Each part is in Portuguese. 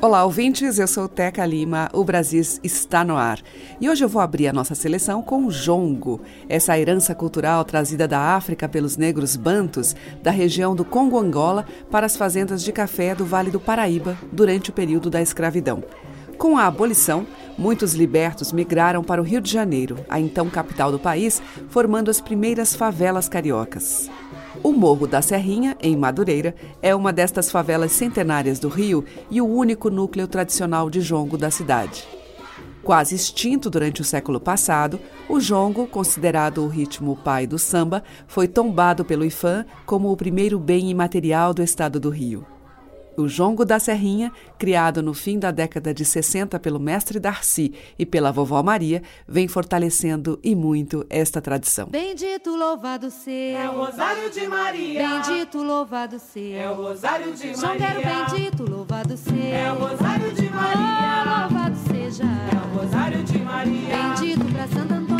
Olá, ouvintes. Eu sou Teca Lima. O Brasis está no ar. E hoje eu vou abrir a nossa seleção com o jongo, essa herança cultural trazida da África pelos negros bantos da região do Congo-Angola para as fazendas de café do Vale do Paraíba durante o período da escravidão. Com a abolição, muitos libertos migraram para o Rio de Janeiro, a então capital do país, formando as primeiras favelas cariocas. O Morro da Serrinha, em Madureira, é uma destas favelas centenárias do Rio e o único núcleo tradicional de jongo da cidade. Quase extinto durante o século passado, o jongo, considerado o ritmo pai do samba, foi tombado pelo IFAM como o primeiro bem imaterial do estado do Rio. O jongo da Serrinha, criado no fim da década de 60 pelo mestre Darcy e pela vovó Maria, vem fortalecendo e muito esta tradição. Bendito louvado seja. É o Rosário de Maria. Bendito louvado seja. É o Rosário de Maria. Jongueiro bendito louvado seja. É o Rosário de Maria. Oh, louvado seja. É o Rosário de Maria. Bendito para Santo Antônio,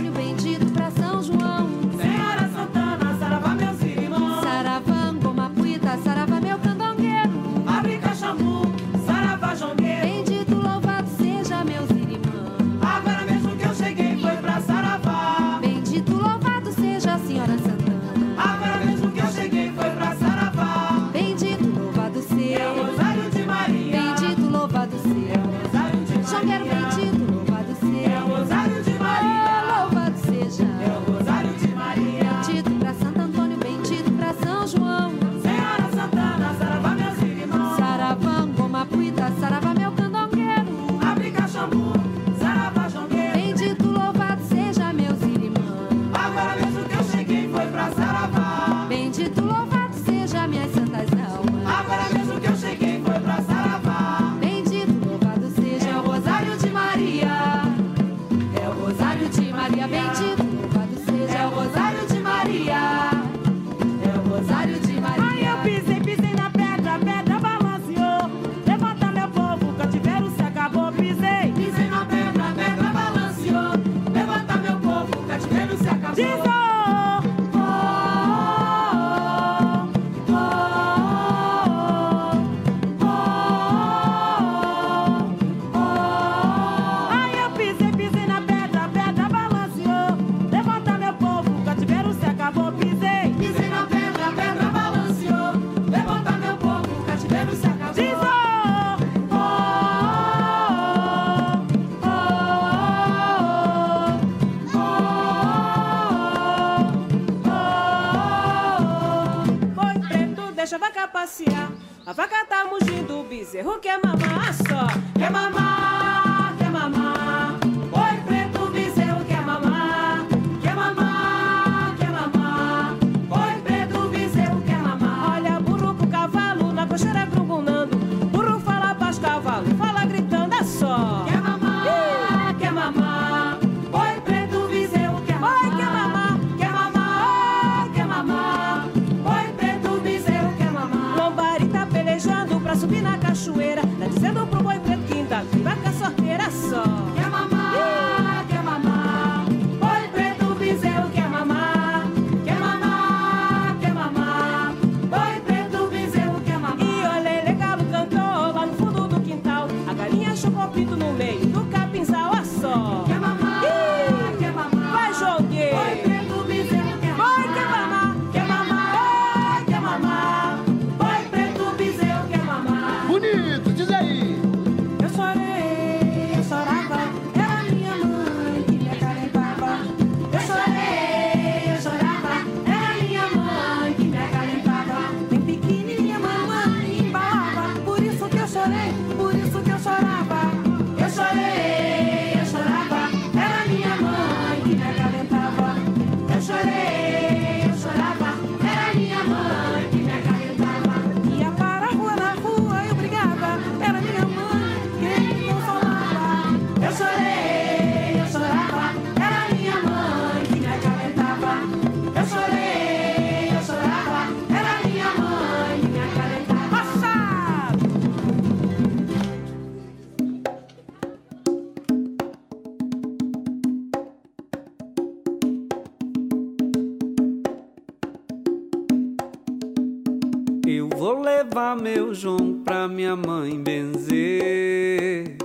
minha mãe benzer.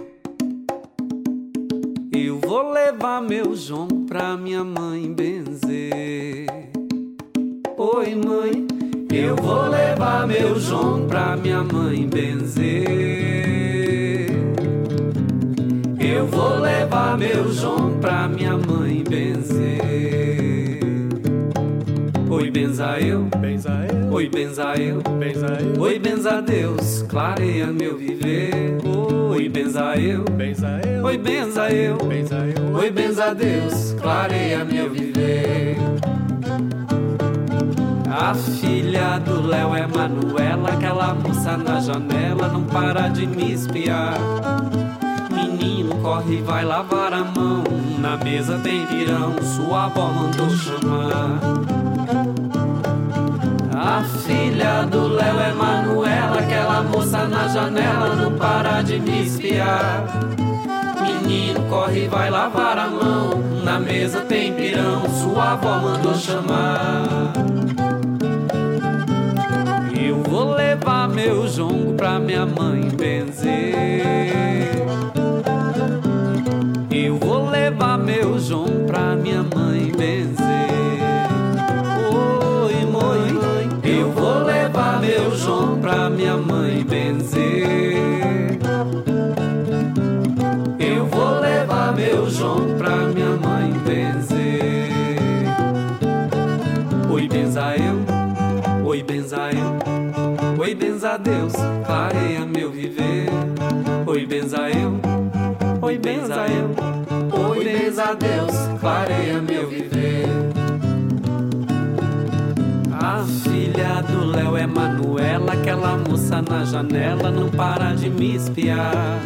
Eu vou levar meu João pra minha mãe benzer. Oi, mãe, eu vou levar meu João pra minha mãe benzer. Eu vou levar meu João pra minha mãe benzer. Oi, benza eu, Benza eu, oi, benza eu. benza eu, Oi, benza Deus, clareia meu viver. Oi, benza eu, benza eu, oi, benza eu. benza eu. Oi, benza Deus, clareia meu viver. A filha do Léo é Manuela, aquela moça na janela não para de me espiar. Menino, corre, vai lavar a mão. Na mesa tem pirão, sua avó mandou chamar. A filha do Léo é Manuela, aquela moça na janela não para de me espiar. Menino, corre, vai lavar a mão. Na mesa tem pirão, sua avó mandou chamar. Eu vou levar meu jongo pra minha mãe benzer. Eu vou levar meu jongo pra minha mãe benzer. Pra minha mãe benzer. Eu vou levar meu João pra minha mãe benzer. Oi, benza eu, oi, benza eu. Oi, benza Deus, clareia meu viver. Oi, benza eu, oi, benza eu. Oi, benza Deus, clareia meu viver. Filha do Léo é Manuela, aquela moça na janela não para de me espiar.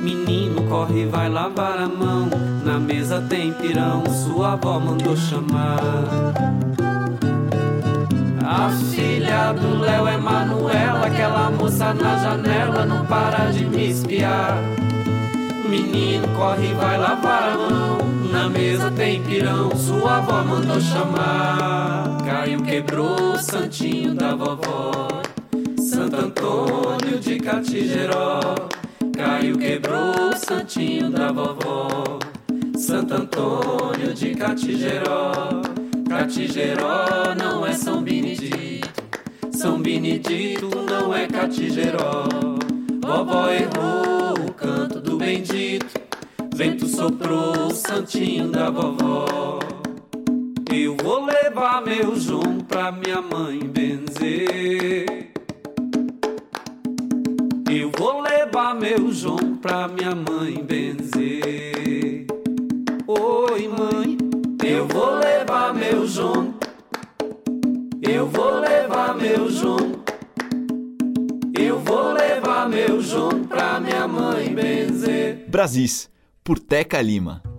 Menino, corre, vai lavar a mão. Na mesa tem pirão, sua avó mandou chamar. A filha do Léo é Manuela, aquela moça na janela não para de me espiar. Menino, corre, vai lavar a mão. Na mesa tem pirão, sua avó mandou chamar. Caiu, quebrou o santinho da vovó. Santo Antônio de Catigeró. Caiu, quebrou o santinho da vovó. Santo Antônio de Catigeró. Catigeró não é São Benedito. São Benedito não é Catigeró. Vovó errou o canto do bendito. Vento soprou o santinho da vovó. Eu vou levar meu João pra minha mãe benzer. Eu vou levar meu João pra minha mãe benzer. Oi, mãe, eu vou levar meu João. Eu vou levar meu João. Eu vou levar meu João pra minha mãe benzer. Brasis, por Teca Lima.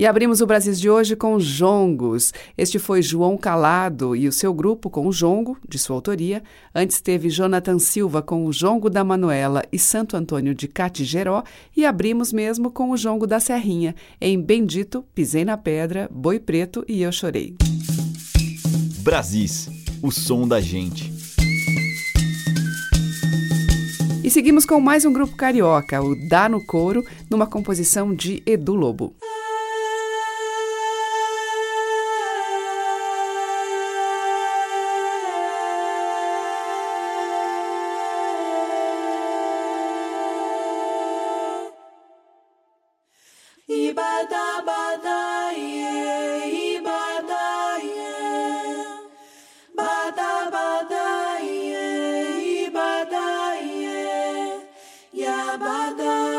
E abrimos o Brasil de hoje com Jongos. Este foi João Calado e o seu grupo com o Jongo, de sua autoria. Antes teve Jonathan Silva com o Jongo da Manuela e Santo Antônio de Catigeró. E abrimos mesmo com o Jongo da Serrinha, em Bendito, Pisei na Pedra, Boi Preto e Eu Chorei. Brasis, o som da gente. E seguimos com mais um grupo carioca, o Dá no Couro, numa composição de Edu Lobo. abada.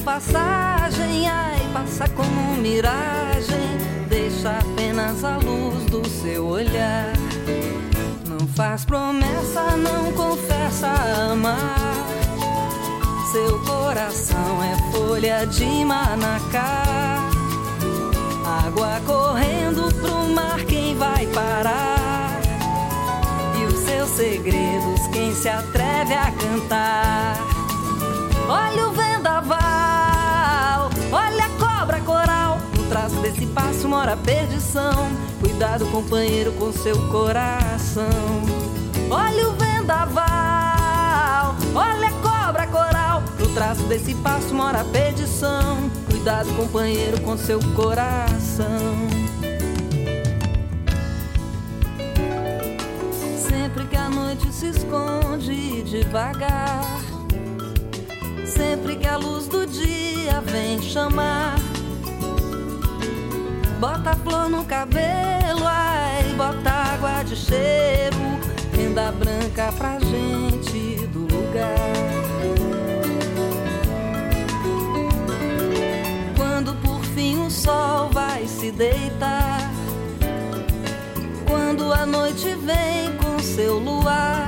Passagem, ai, passa como miragem, deixa apenas a luz do seu olhar. Não faz promessa, não confessa amar. Seu coração é folha de manacá. Água correndo pro mar, quem vai parar? E os seus segredos, quem se atreve a cantar? Mora a perdição. Cuidado, companheiro, com seu coração. Olha o vendaval, olha a cobra coral. No traço desse passo mora a perdição. Cuidado, companheiro, com seu coração. Sempre que a noite se esconde devagar, sempre que a luz do dia vem chamar, bota flor no cabelo, ai, bota água de cheiro, renda branca pra gente do lugar. Quando por fim o sol vai se deitar, quando a noite vem com seu luar,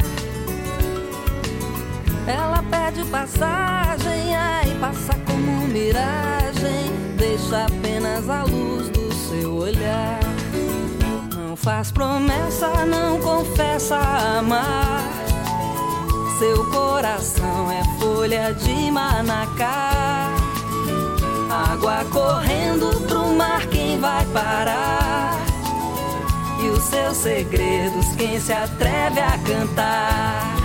ela pede passagem, ai, passa como miragem, deixa apenas a luz do seu olhar. Não faz promessa, não confessa amar. Seu coração é folha de manacá. Água correndo pro mar, quem vai parar? E os seus segredos, quem se atreve a cantar?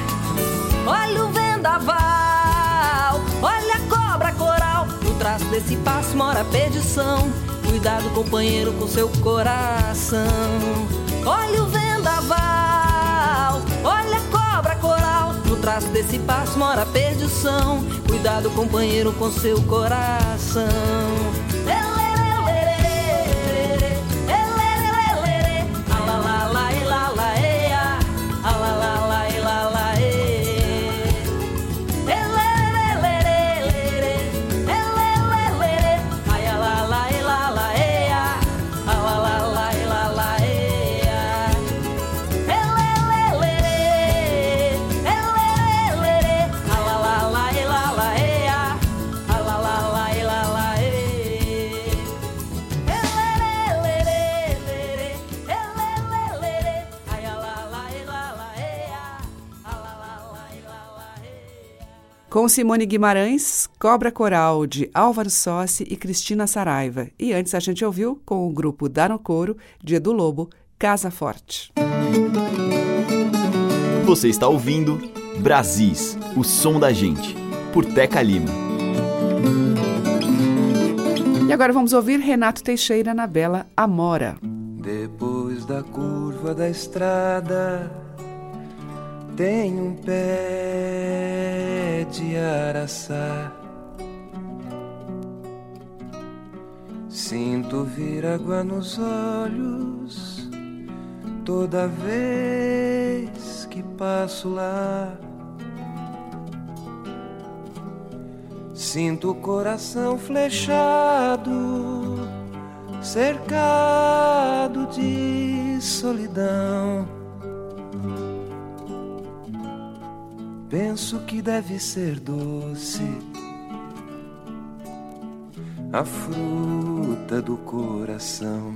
Olha o vendaval, olha a cobra coral. No traço desse passo mora a perdição. Cuidado, companheiro, com seu coração. Olha o vendaval, olha a cobra coral. No traço desse passo mora a perdição. Cuidado, companheiro, com seu coração. Com Simone Guimarães, Cobra Coral, de Álvaro Sossi e Cristina Saraiva. E antes a gente ouviu, com o grupo Dano Coro, de Edu Lobo, Casa Forte. Você está ouvindo Brasis, o som da gente, por Teca Lima. E agora vamos ouvir Renato Teixeira na bela Amora. Depois da curva da estrada tem um pé de araçá. Sinto vir água nos olhos toda vez que passo lá. Sinto o coração flechado, cercado de solidão. Penso que deve ser doce a fruta do coração.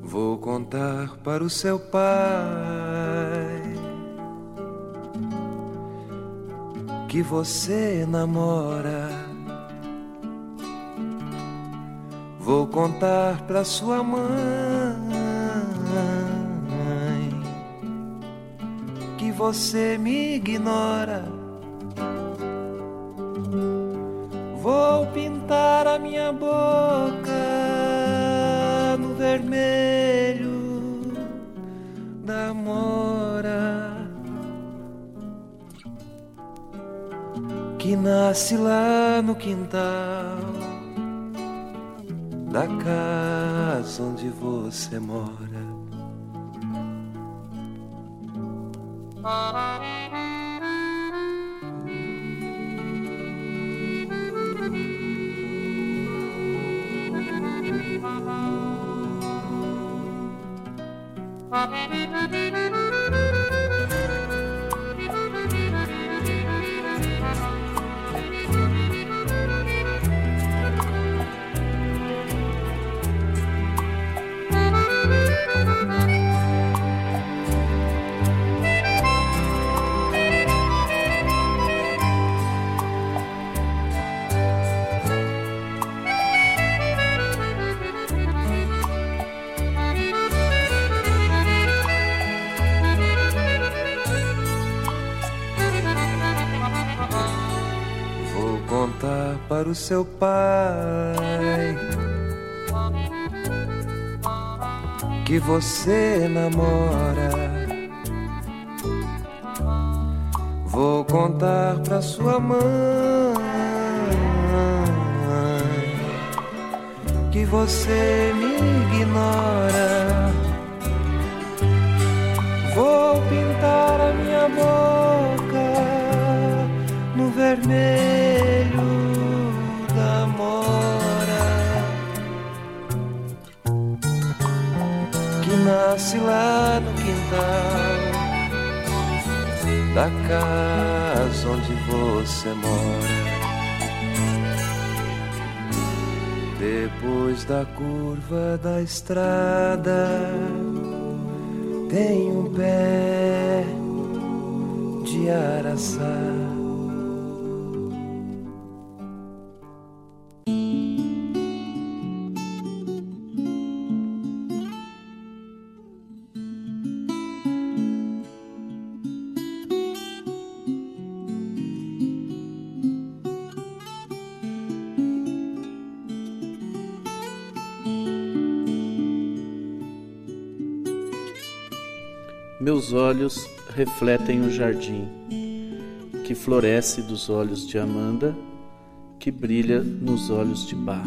Vou contar para o seu pai que você namora. Vou contar para sua mãe você me ignora. Vou pintar a minha boca no vermelho da mora que nasce lá no quintal da casa onde você mora. Vou para o seu pai que você namora. Vou contar para sua mãe que você me ignora. Vou pintar a minha boca no vermelho nasce lá no quintal da casa onde você mora. Depois da curva da estrada tem um pé de araçá. Meus olhos refletem o jardim que floresce dos olhos de Amanda, que brilha nos olhos de Bar.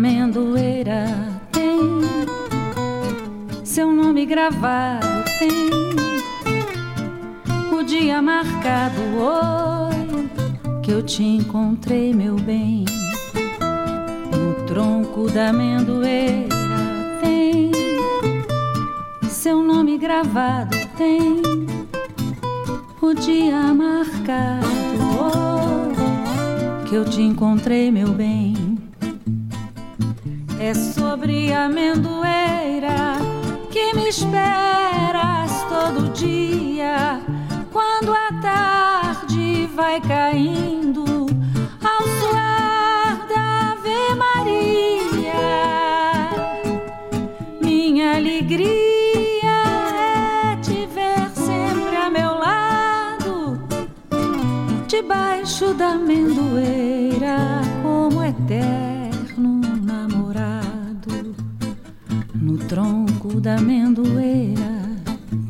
Amendoeira tem seu nome gravado, tem o dia marcado hoje que eu te encontrei, meu bem. No tronco da amendoeira tem seu nome gravado, tem o dia marcado hoje que eu te encontrei, meu bem. É sobre a amendoeira que me esperas todo dia. Quando a tarde vai caindo ao suar da Ave Maria, minha alegria é te ver sempre a meu lado, debaixo da amendoeira, da amendoeira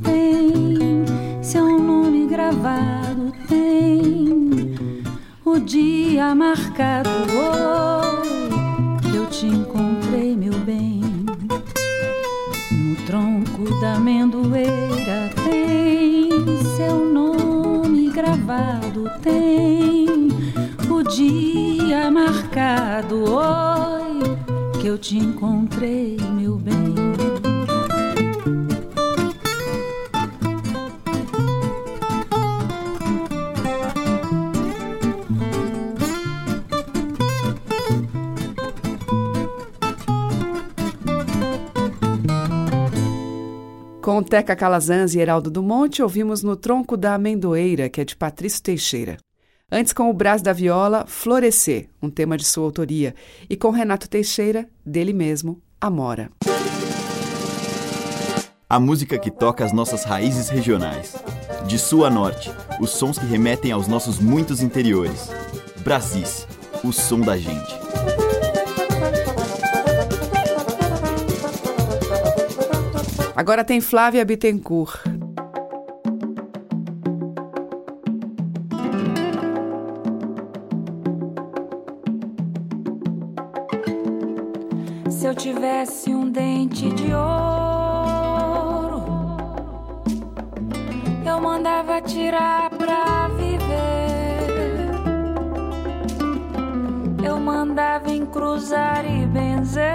tem seu nome gravado, tem o dia marcado. Hoje eu te encontrei, meu bem. No tronco da amendoeira tem seu nome gravado, tem o dia marcado. Oi, que eu te encontrei, Teca Calazans e Heraldo do Monte, ouvimos No Tronco da Amendoeira, que é de Patrício Teixeira. Antes, com o Brás da Viola, Florescer, um tema de sua autoria. E com Renato Teixeira, dele mesmo, Amora. A música que toca as nossas raízes regionais. De sul a norte, os sons que remetem aos nossos muitos interiores. Brasis, o som da gente. Agora tem Flávia Bittencourt. Se eu tivesse um dente de ouro, eu mandava tirar pra viver. Eu mandava encruzar e benzer.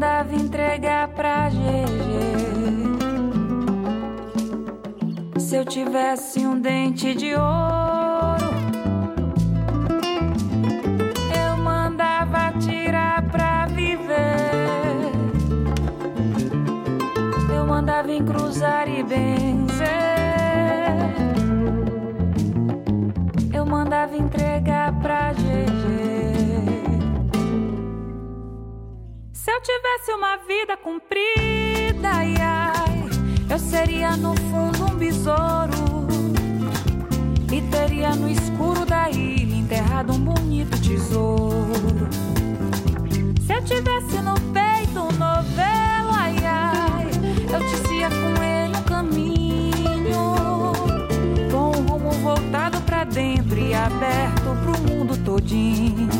Mandava entregar pra GG. Se eu tivesse um dente de ouro. Eu mandava tirar pra viver. Eu mandava encruzar e benzer. Eu mandava entregar pra GG. Se eu tivesse uma vida comprida, ai, ai, eu seria no fundo um besouro. E teria no escuro da ilha enterrado um bonito tesouro. Se eu tivesse no peito um novelo, ai, ai, eu dizia com ele um caminho. Com o rumo voltado pra dentro e aberto pro mundo todinho.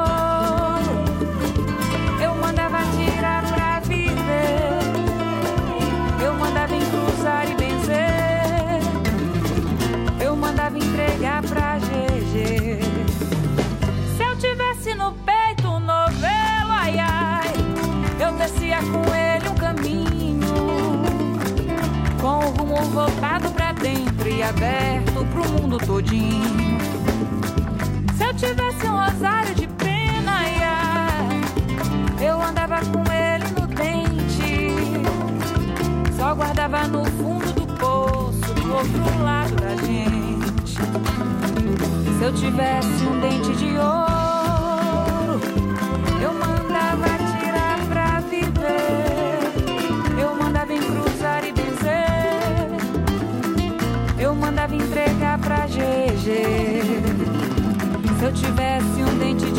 descia com ele um caminho. Com o rumo voltado pra dentro e aberto pro mundo todinho. Se eu tivesse um rosário de pena, ai, eu andava com ele no dente. Só guardava no fundo do poço, do outro lado da gente. Se eu tivesse um dente de ouro, Mandava entregar pra GG. Se eu tivesse um dente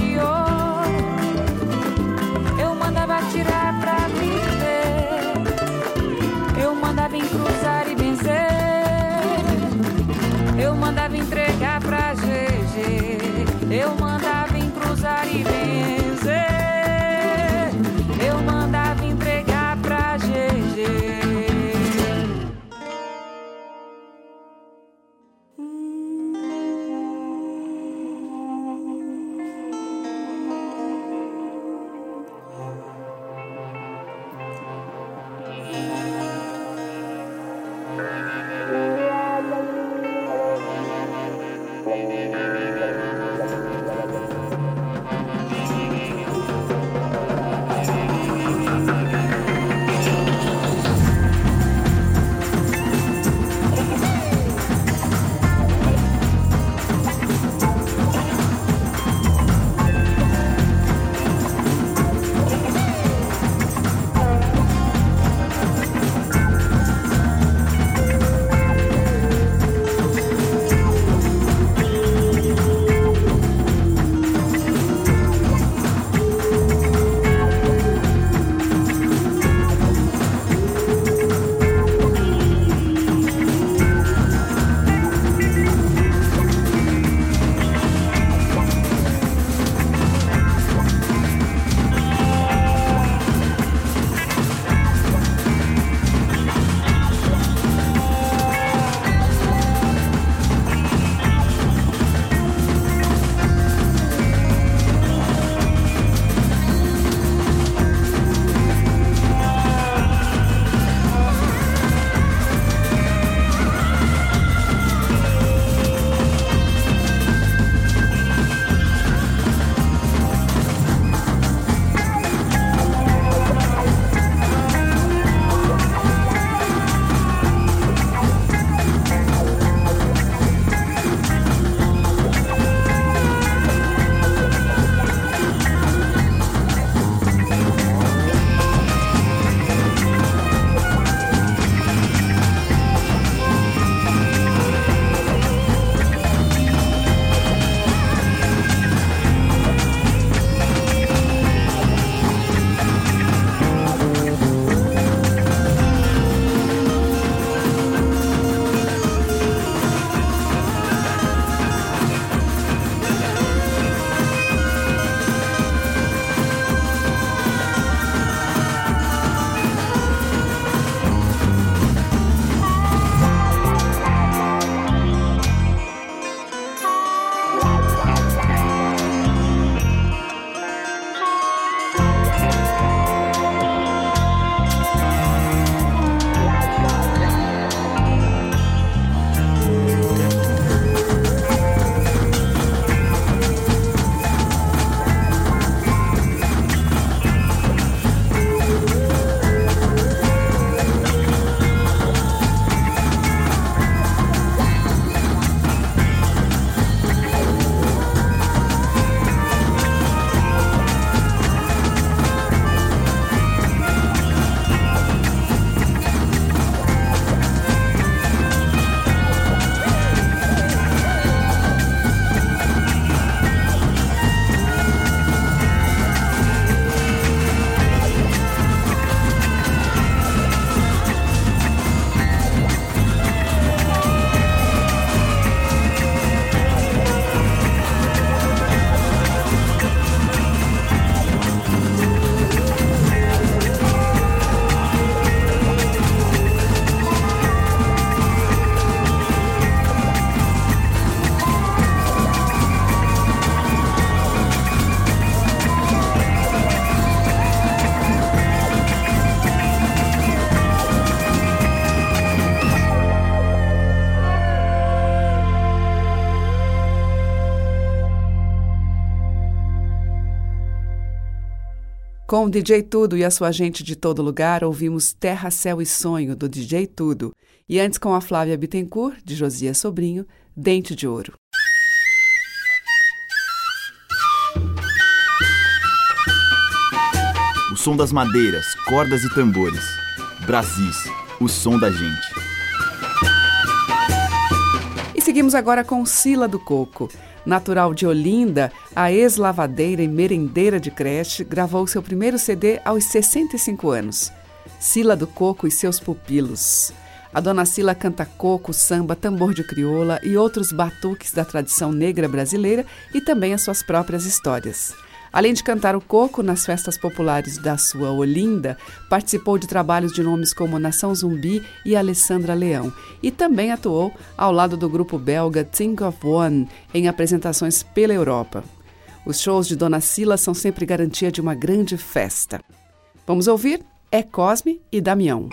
Com o DJ Tudo e a sua gente de todo lugar, ouvimos Terra, Céu e Sonho, do DJ Tudo. E antes, com a Flávia Bittencourt, de Josias Sobrinho, Dente de Ouro. O som das madeiras, cordas e tambores. Brasis, o som da gente. E seguimos agora com Sila do Coco. Natural de Olinda, a ex-lavadeira e merendeira de creche gravou seu primeiro CD aos 65 anos. Sila do Coco e seus pupilos. A dona Sila canta coco, samba, tambor de crioula e outros batuques da tradição negra brasileira e também as suas próprias histórias. Além de cantar o coco nas festas populares da sua Olinda, participou de trabalhos de nomes como Nação Zumbi e Alessandra Leão, e também atuou ao lado do grupo belga Think of One em apresentações pela Europa. Os shows de Dona Sila são sempre garantia de uma grande festa. Vamos ouvir? É Cosme e Damião.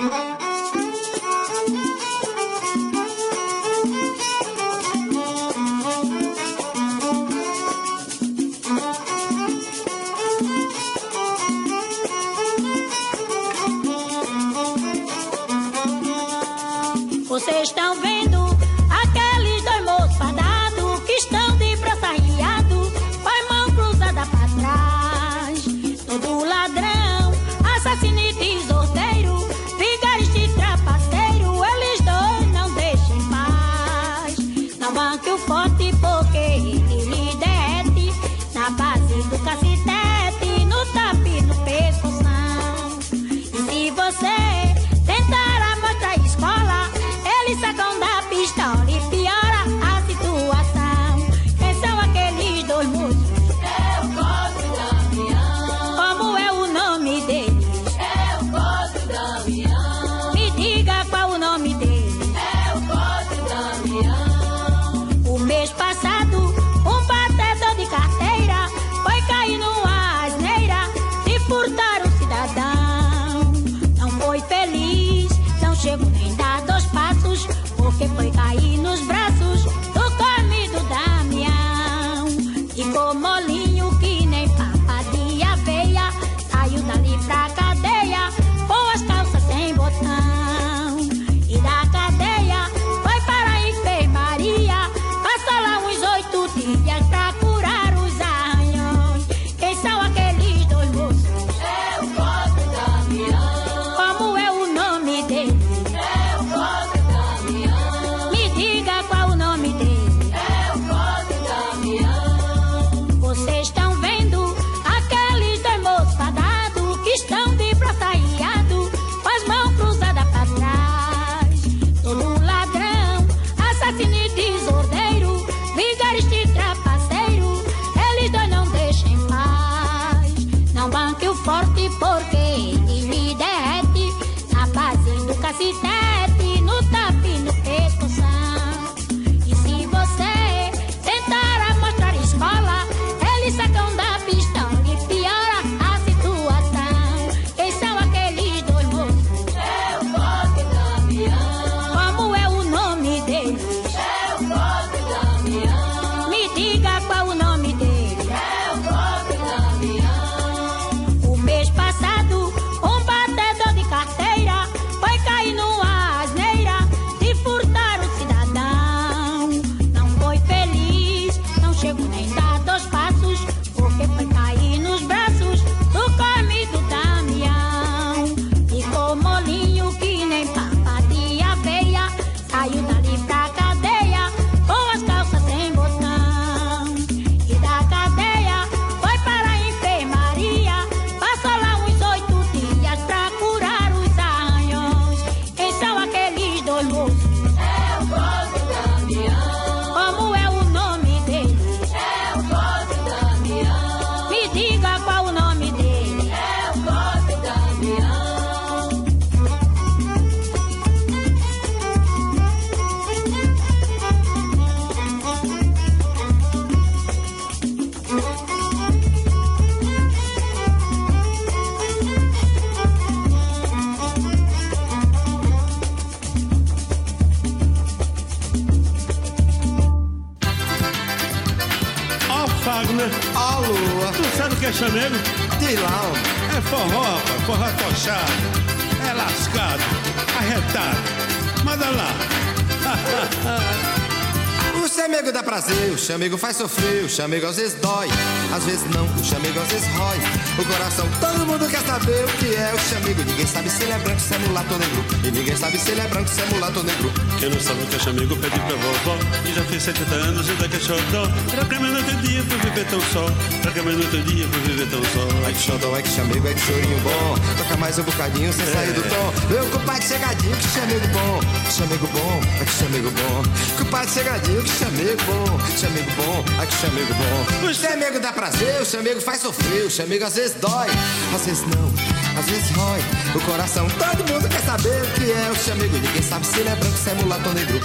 Chamego faz sofrer, o chamego às vezes dói, às vezes não, o chamego às vezes rói. O coração, todo mundo quer saber o que é o chamego. Ninguém sabe se ele é branco, se é mulato ou negro. E ninguém sabe se ele é branco, se é mulato ou negro. Quem não sabe o que é chamego, pede pra vovó. Que já fez 70 anos e daqui é xodó. Pra que mais outro dia pra viver tão só. Pra que mais outro dia pra viver tão só. Ai que xodó, ai que chamego, ai que chorinho bom. Toca mais um bocadinho sem sair do tom. Meu compadre chegadinho, que chamego bom. Chamego bom, ai que chamego bom. Compadre chegadinho, que chamego bom. Chamego bom, ai que chamego bom. O chamego dá prazer, o chamego faz sofrer. O chamego às vezes dói, às vezes não. Às vezes rói o coração, todo mundo quer saber o que é o chamego. Ninguém sabe se ele é branco, se é mulato ou negro.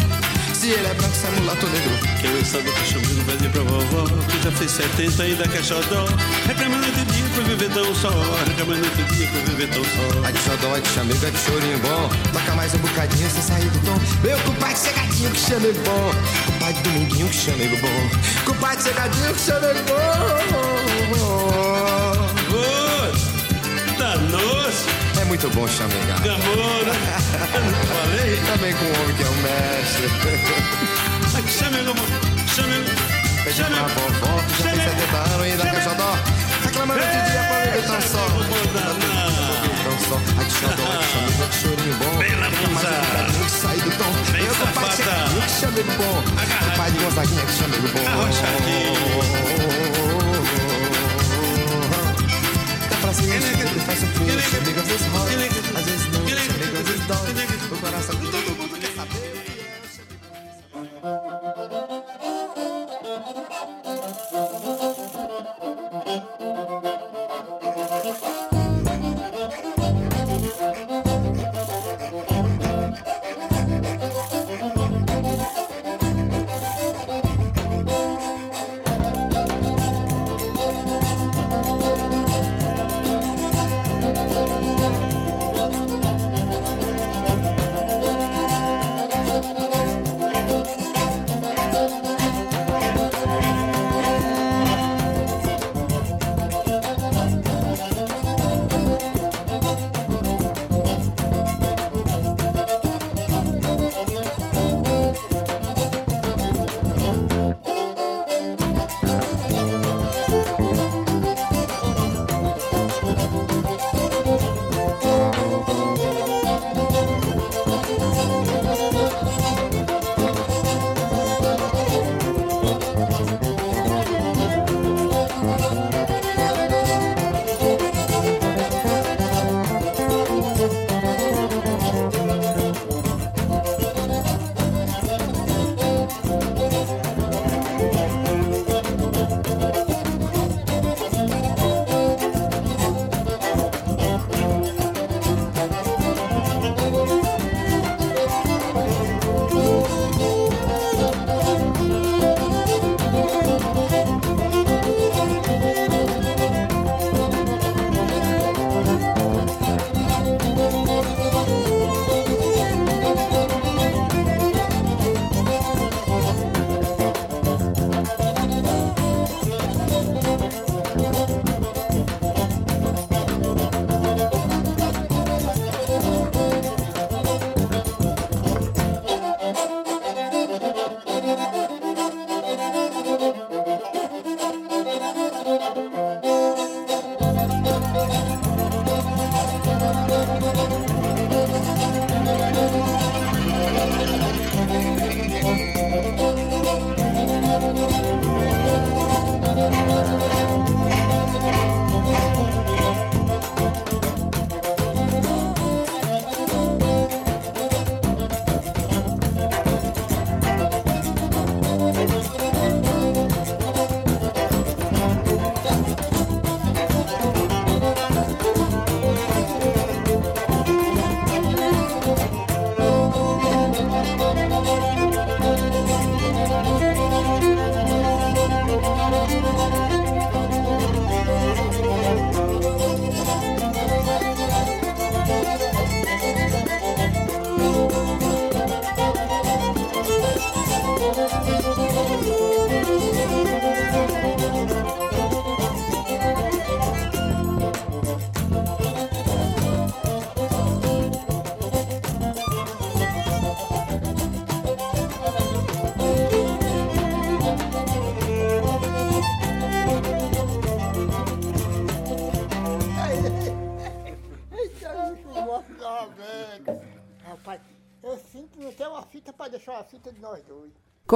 Se ele é branco, se é mulato ou negro. Quem não sabe o que é chamego, pede pra vovó. Que já fez 70 e ainda quer xodó. Reclamando outro dia pra viver tão só. Reclamando outro dia pra viver tão só. Ai que xodó, que chamego, ai que chorinho bom. Toca mais um bocadinho sem sair do tom. Meu compadre chegadinho, que chamego bom. Compadre dominguinho, que chamego bom. Compadre chegadinho, que chamego bom. Ô, Danos. É muito bom chamegar. Gamora. Falei? Também com o homem que é o mestre. Ai que chamego, chamego. Pede pra vovó, que já fez 70 anos e ainda quer xodó. Reclamando outro dia pra viver tão só. Tão só. Ai que xodó, que chorinho bom. Bela Toca mais um musa. bocadinho que sai do tom. Bem Meu compadre safada. chegadinho, que bom. Compadre Gonzaguinha, que chamego bom. Dá pra ele faz sofrer, o chamego às vezes rói, às vezes não, o chamego às vezes dói. O coração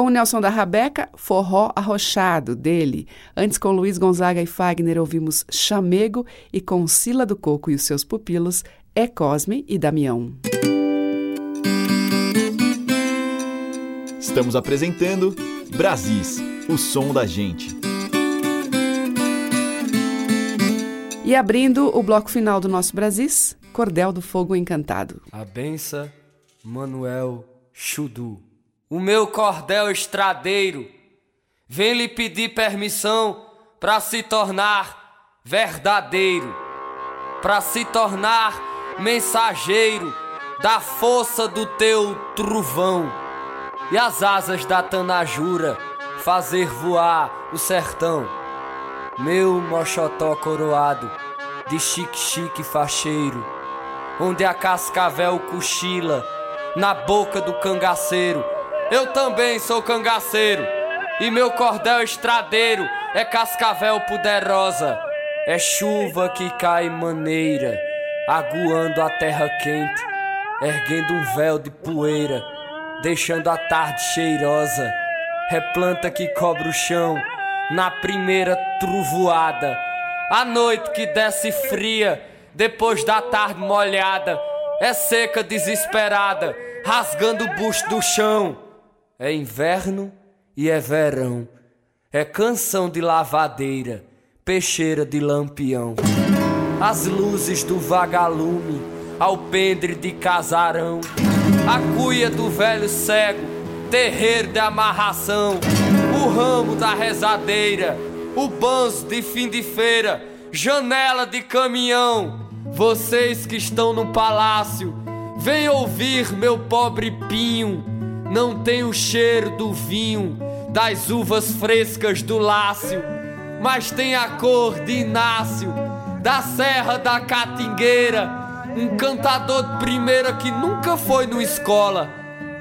o Nelson da Rabeca, Forró Arrochado, dele. Antes, com Luiz Gonzaga e Fagner, ouvimos Chamego e com Sila do Coco e os seus pupilos, É Cosme e Damião. Estamos apresentando Brasis, o som da gente. E abrindo o bloco final do nosso Brasis, Cordel do Fogo Encantado. A benção, Manuel Chudu. O meu cordel estradeiro vem lhe pedir permissão para se tornar verdadeiro, para se tornar mensageiro da força do teu trovão e as asas da tanajura fazer voar o sertão. Meu mochotó coroado de chique-chique facheiro, onde a cascavel cochila na boca do cangaceiro. Eu também sou cangaceiro e meu cordel estradeiro é cascavel poderosa. É chuva que cai maneira, aguando a terra quente, erguendo um véu de poeira, deixando a tarde cheirosa. É planta que cobre o chão na primeira trovoada. A noite que desce fria, depois da tarde molhada, é seca desesperada, rasgando o busto do chão. É inverno e é verão, é canção de lavadeira, peixeira de lampião. As luzes do vagalume, alpendre de casarão, a cuia do velho cego, terreiro de amarração, o ramo da rezadeira, o banzo de fim de feira, janela de caminhão. Vocês que estão no palácio, vem ouvir meu pobre pinho. Não tem o cheiro do vinho, das uvas frescas do lácio, mas tem a cor de Inácio, da Serra da Catingueira, um cantador de primeira que nunca foi no escola,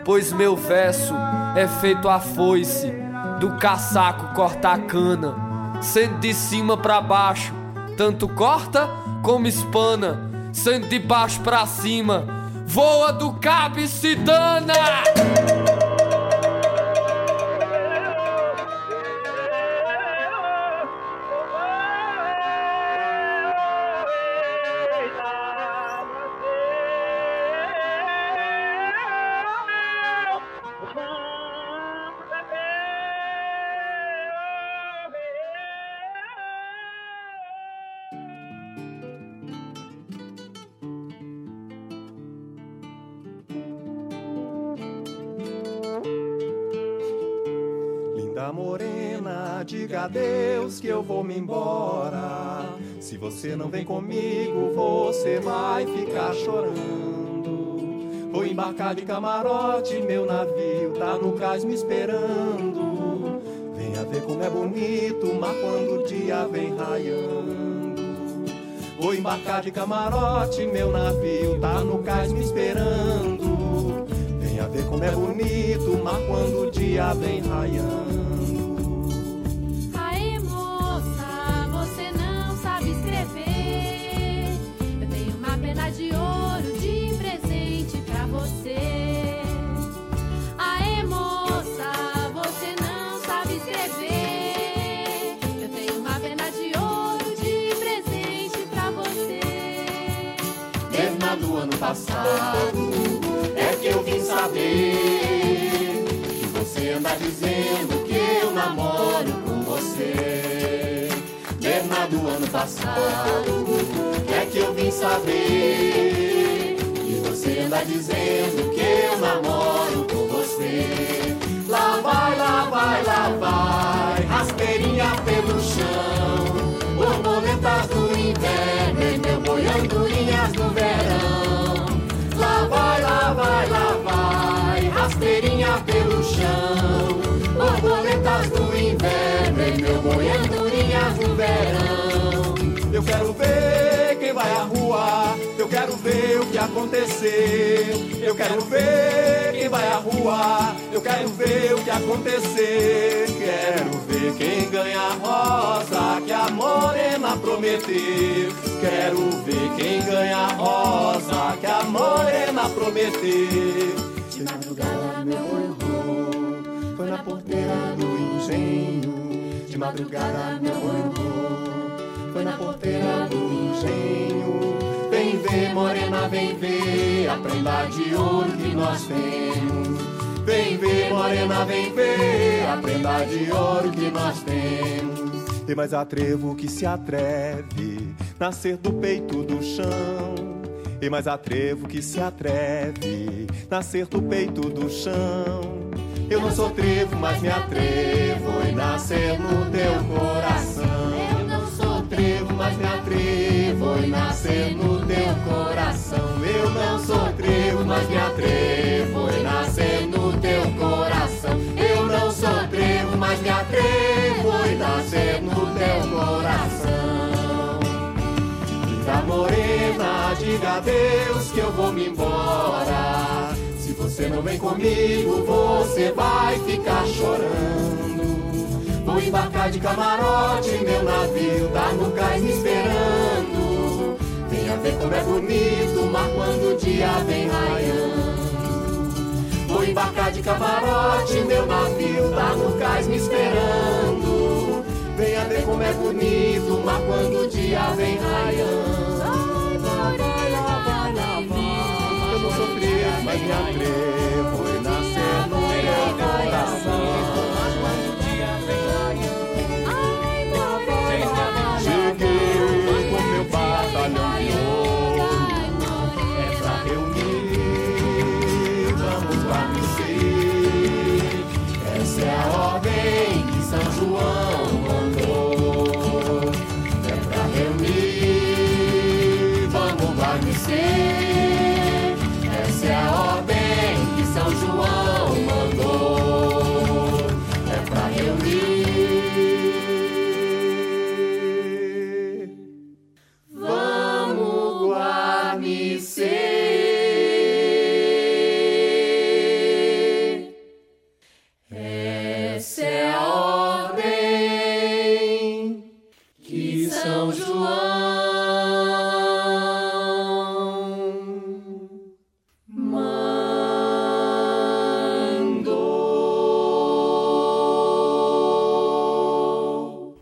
pois meu verso é feito a foice do caçaco corta cana, sendo de cima para baixo, tanto corta como espana, sendo de baixo para cima, voa do cabo Morena, diga adeus que eu vou me embora. Se você não vem comigo, você vai ficar chorando. Vou embarcar de camarote, meu navio tá no cais me esperando. Venha ver como é bonito, mas quando o dia vem raiando. Vou embarcar de camarote, meu navio tá no cais me esperando. Venha ver como é bonito, mas quando o dia vem raiando. Passado é que eu vim saber que você anda dizendo que eu namoro com você. Desde do ano passado é que eu vim saber que você anda dizendo que eu namoro com você. Lá vai, lá vai, lá vai, rasteirinha pelo chão, borboletas do inverno e meu boi rasteirinha pelo chão, borboletas do inverno e meu boi andorinhas no verão. Eu quero ver quem vai à rua, eu quero ver o que acontecer. Eu quero ver quem vai à rua, eu quero ver o que acontecer. Quero ver quem ganha a rosa que a morena prometeu. Quero ver quem ganha a rosa que a morena prometeu. De madrugada meu boi rô, foi na porteira do engenho. De madrugada meu boi rô, foi na porteira do engenho. Vem ver, morena, vem ver a prenda de ouro que nós temos. Vem ver, morena, vem ver a prenda de ouro que nós temos. Tem mais atrevo que se atreve, nascer do peito do chão. E mais atrevo que se atreve, nascer do peito do chão. Eu não sou trevo, mas me atrevo e nascer no teu coração. Eu não sou trevo, mas me atrevo e nascer no teu coração. Eu não sou trevo, mas me atrevo e nascer no teu coração. Eu não sou trevo, mas me atrevo e nascer no teu coração. Morena, diga a Deus que eu vou me embora. Se você não vem comigo, você vai ficar chorando. Vou embarcar de camarote, meu navio tá no cais me esperando. Venha ver como é bonito o mar quando o dia vem raiando. Vou embarcar de camarote, meu navio tá no cais me esperando. Venha ver como é bonito o mar quando o dia vem raiando. Vai. Eu não sou preso, mas me atrevo e nascer no meu coração.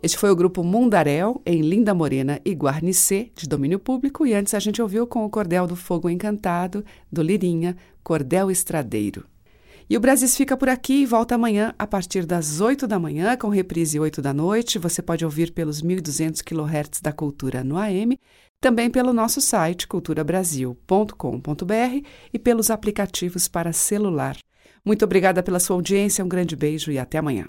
Este foi o grupo Mundaréu, em Linda Morena e Guarnicê, de domínio público, e antes a gente ouviu com o Cordel do Fogo Encantado, do Lirinha, Cordel Estradeiro. E o Brasis fica por aqui e volta amanhã a partir das 8 da manhã, com reprise 8 da noite. Você pode ouvir pelos 1.200 kHz da Cultura no AM, também pelo nosso site culturabrasil.com.br e pelos aplicativos para celular. Muito obrigada pela sua audiência, um grande beijo e até amanhã.